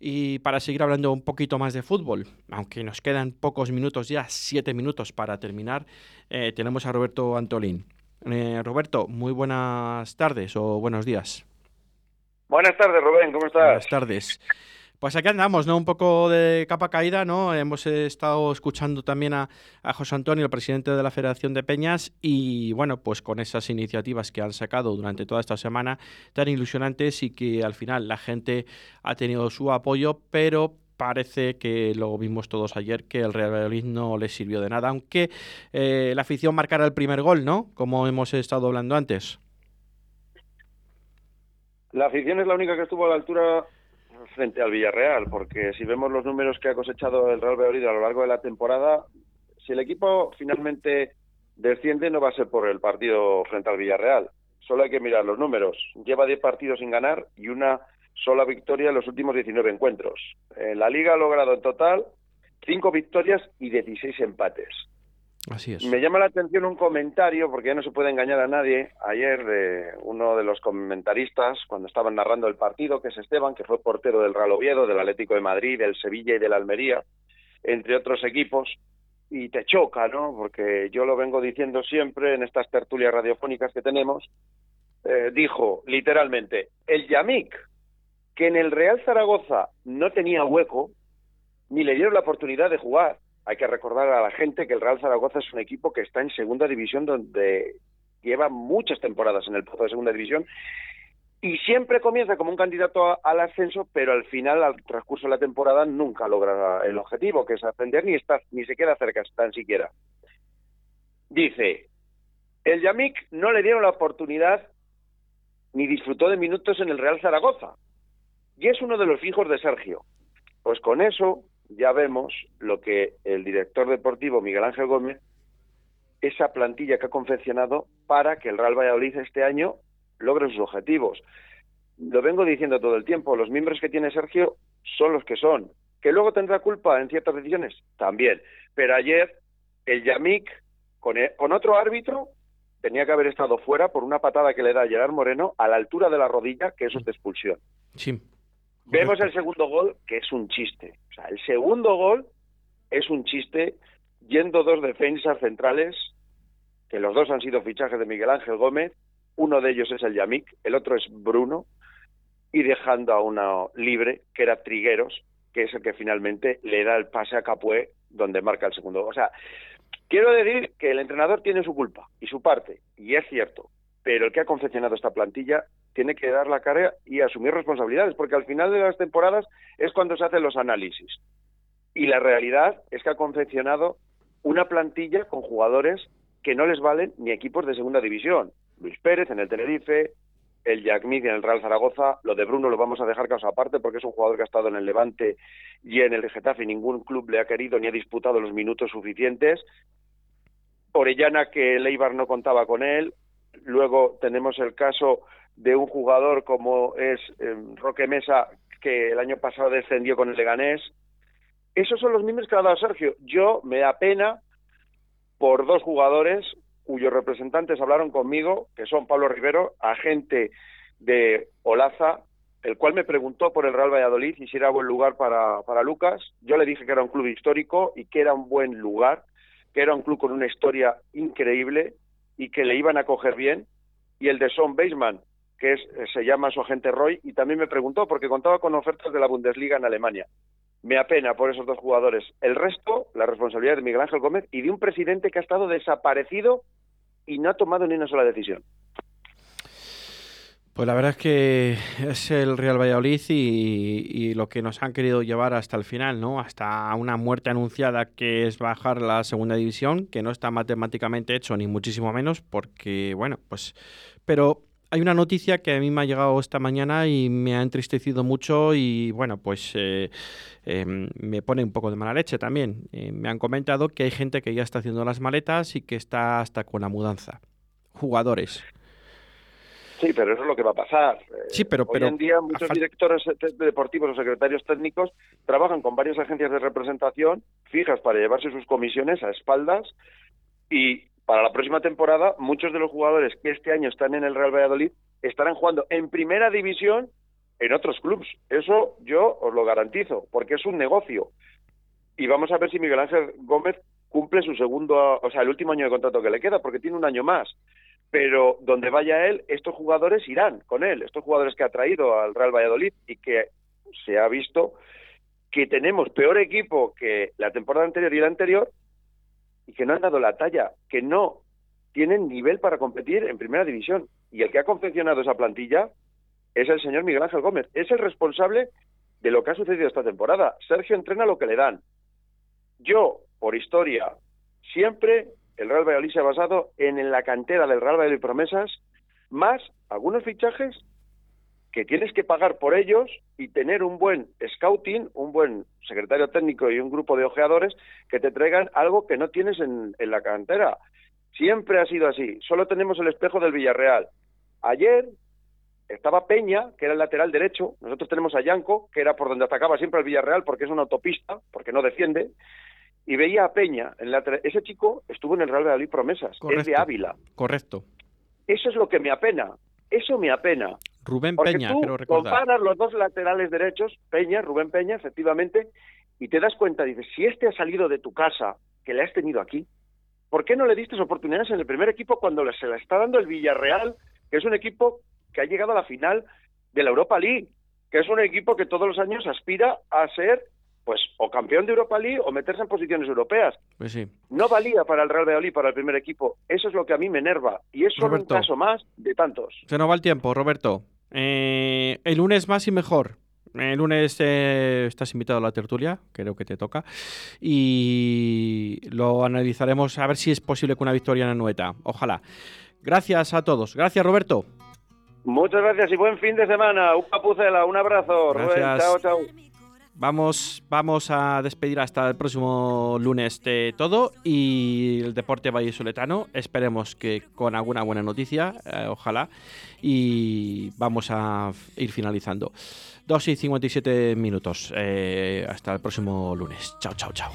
y para seguir hablando un poquito más de fútbol, aunque nos quedan pocos minutos ya, siete minutos para terminar, eh, tenemos a Roberto Antolín. Eh, Roberto, muy buenas tardes o buenos días. Buenas tardes, Rubén, ¿cómo estás? Buenas tardes. Pues aquí andamos, ¿no? Un poco de capa caída, ¿no? Hemos estado escuchando también a, José Antonio, el presidente de la Federación de Peñas, y bueno, pues con esas iniciativas que han sacado durante toda esta semana tan ilusionantes y que al final la gente ha tenido su apoyo, pero parece que lo vimos todos ayer que el Real Valladolid no le sirvió de nada, aunque eh, la afición marcara el primer gol, ¿no? Como hemos estado hablando antes. La afición es la única que estuvo a la altura frente al Villarreal, porque si vemos los números que ha cosechado el Real Valladolid a lo largo de la temporada, si el equipo finalmente desciende no va a ser por el partido frente al Villarreal. Solo hay que mirar los números. Lleva 10 partidos sin ganar y una sola victoria en los últimos 19 encuentros. En la liga ha logrado en total 5 victorias y 16 empates. Me llama la atención un comentario, porque ya no se puede engañar a nadie, ayer de uno de los comentaristas, cuando estaban narrando el partido, que es Esteban, que fue portero del Real Oviedo, del Atlético de Madrid, del Sevilla y del Almería, entre otros equipos, y te choca, ¿no? Porque yo lo vengo diciendo siempre en estas tertulias radiofónicas que tenemos, eh, dijo literalmente, el Yamik, que en el Real Zaragoza no tenía hueco, ni le dieron la oportunidad de jugar, hay que recordar a la gente que el Real Zaragoza es un equipo que está en segunda división donde lleva muchas temporadas en el puesto de segunda división y siempre comienza como un candidato al ascenso, pero al final, al transcurso de la temporada, nunca logra el objetivo, que es ascender, ni está, ni se queda cerca tan siquiera. Dice, el Yamik no le dieron la oportunidad ni disfrutó de minutos en el Real Zaragoza. Y es uno de los fijos de Sergio. Pues con eso ya vemos lo que el director deportivo Miguel Ángel Gómez, esa plantilla que ha confeccionado para que el Real Valladolid este año logre sus objetivos. Lo vengo diciendo todo el tiempo, los miembros que tiene Sergio son los que son. ¿Que luego tendrá culpa en ciertas decisiones? También. Pero ayer el Yamik, con, e, con otro árbitro, tenía que haber estado fuera por una patada que le da Gerard Moreno a la altura de la rodilla, que eso es de expulsión. Sí. Vemos el segundo gol, que es un chiste. O sea, el segundo gol es un chiste yendo dos defensas centrales, que los dos han sido fichajes de Miguel Ángel Gómez, uno de ellos es el Yamik, el otro es Bruno, y dejando a uno libre, que era Trigueros, que es el que finalmente le da el pase a Capué, donde marca el segundo. O sea, quiero decir que el entrenador tiene su culpa y su parte, y es cierto, pero el que ha confeccionado esta plantilla tiene que dar la cara y asumir responsabilidades, porque al final de las temporadas es cuando se hacen los análisis. Y la realidad es que ha confeccionado una plantilla con jugadores que no les valen ni equipos de segunda división. Luis Pérez en el Tenerife, el Jack en el Real Zaragoza, lo de Bruno lo vamos a dejar caso aparte porque es un jugador que ha estado en el Levante y en el Getafe y ningún club le ha querido ni ha disputado los minutos suficientes. Orellana que Leibar no contaba con él. Luego tenemos el caso de un jugador como es eh, Roque Mesa, que el año pasado descendió con el Leganés. Esos son los miembros que ha dado Sergio. Yo me da pena por dos jugadores cuyos representantes hablaron conmigo, que son Pablo Rivero, agente de Olaza, el cual me preguntó por el Real Valladolid y si era buen lugar para, para Lucas. Yo le dije que era un club histórico y que era un buen lugar, que era un club con una historia increíble y que le iban a coger bien. Y el de Son Baseman, que eh, se llama su agente Roy, y también me preguntó porque contaba con ofertas de la Bundesliga en Alemania. Me apena por esos dos jugadores. El resto, la responsabilidad de Miguel Ángel Gómez y de un presidente que ha estado desaparecido y no ha tomado ni una sola decisión. Pues la verdad es que es el Real Valladolid y, y, lo que nos han querido llevar hasta el final, ¿no? Hasta una muerte anunciada que es bajar la segunda división, que no está matemáticamente hecho ni muchísimo menos, porque, bueno, pues, pero hay una noticia que a mí me ha llegado esta mañana y me ha entristecido mucho y bueno, pues eh, em, me pone un poco de mala leche también. Eh, me han comentado que hay gente que ya está haciendo las maletas y que está hasta con la mudanza. Jugadores. Sí, pero eso es lo que va a pasar. Sí, pero, Hoy en día muchos directores deportivos o secretarios técnicos trabajan con varias agencias de representación fijas para llevarse sus comisiones a espaldas y para la próxima temporada, muchos de los jugadores que este año están en el Real Valladolid estarán jugando en primera división en otros clubes. Eso yo os lo garantizo, porque es un negocio. Y vamos a ver si Miguel Ángel Gómez cumple su segundo, o sea, el último año de contrato que le queda, porque tiene un año más. Pero donde vaya él, estos jugadores irán con él, estos jugadores que ha traído al Real Valladolid y que se ha visto que tenemos peor equipo que la temporada anterior y la anterior y que no han dado la talla, que no tienen nivel para competir en primera división. Y el que ha confeccionado esa plantilla es el señor Miguel Ángel Gómez. Es el responsable de lo que ha sucedido esta temporada. Sergio entrena lo que le dan. Yo, por historia, siempre el Real Valladolid se ha basado en la cantera del Real Valladolid Promesas, más algunos fichajes que tienes que pagar por ellos y tener un buen scouting, un buen secretario técnico y un grupo de ojeadores que te traigan algo que no tienes en, en la cantera. Siempre ha sido así. Solo tenemos el espejo del Villarreal. Ayer estaba Peña, que era el lateral derecho, nosotros tenemos a Yanco, que era por donde atacaba siempre el Villarreal, porque es una autopista, porque no defiende, y veía a Peña, en la ese chico estuvo en el Real Valladolid Promesas, es de Ávila. Correcto. Eso es lo que me apena, eso me apena. Rubén Peña, tú recordar. comparas los dos laterales derechos, Peña, Rubén Peña, efectivamente, y te das cuenta, dices, si este ha salido de tu casa, que le has tenido aquí, ¿por qué no le diste oportunidades en el primer equipo cuando se le está dando el Villarreal, que es un equipo que ha llegado a la final de la Europa League, que es un equipo que todos los años aspira a ser pues o campeón de Europa League o meterse en posiciones europeas. Pues sí. No valía para el Real Valladolid, para el primer equipo. Eso es lo que a mí me enerva. Y es solo un caso más de tantos. Se nos va el tiempo, Roberto. Eh, el lunes más y mejor. El lunes eh, estás invitado a la tertulia, creo que te toca, y lo analizaremos a ver si es posible con una victoria en la Nueta. Ojalá. Gracias a todos. Gracias, Roberto. Muchas gracias y buen fin de semana. Un papucela, un abrazo. Rubén, chao, chao. Vamos, vamos a despedir hasta el próximo lunes de todo y el deporte vallisoletano. Esperemos que con alguna buena noticia, eh, ojalá. Y vamos a ir finalizando. 2 y 57 minutos. Eh, hasta el próximo lunes. Chao, chao, chao.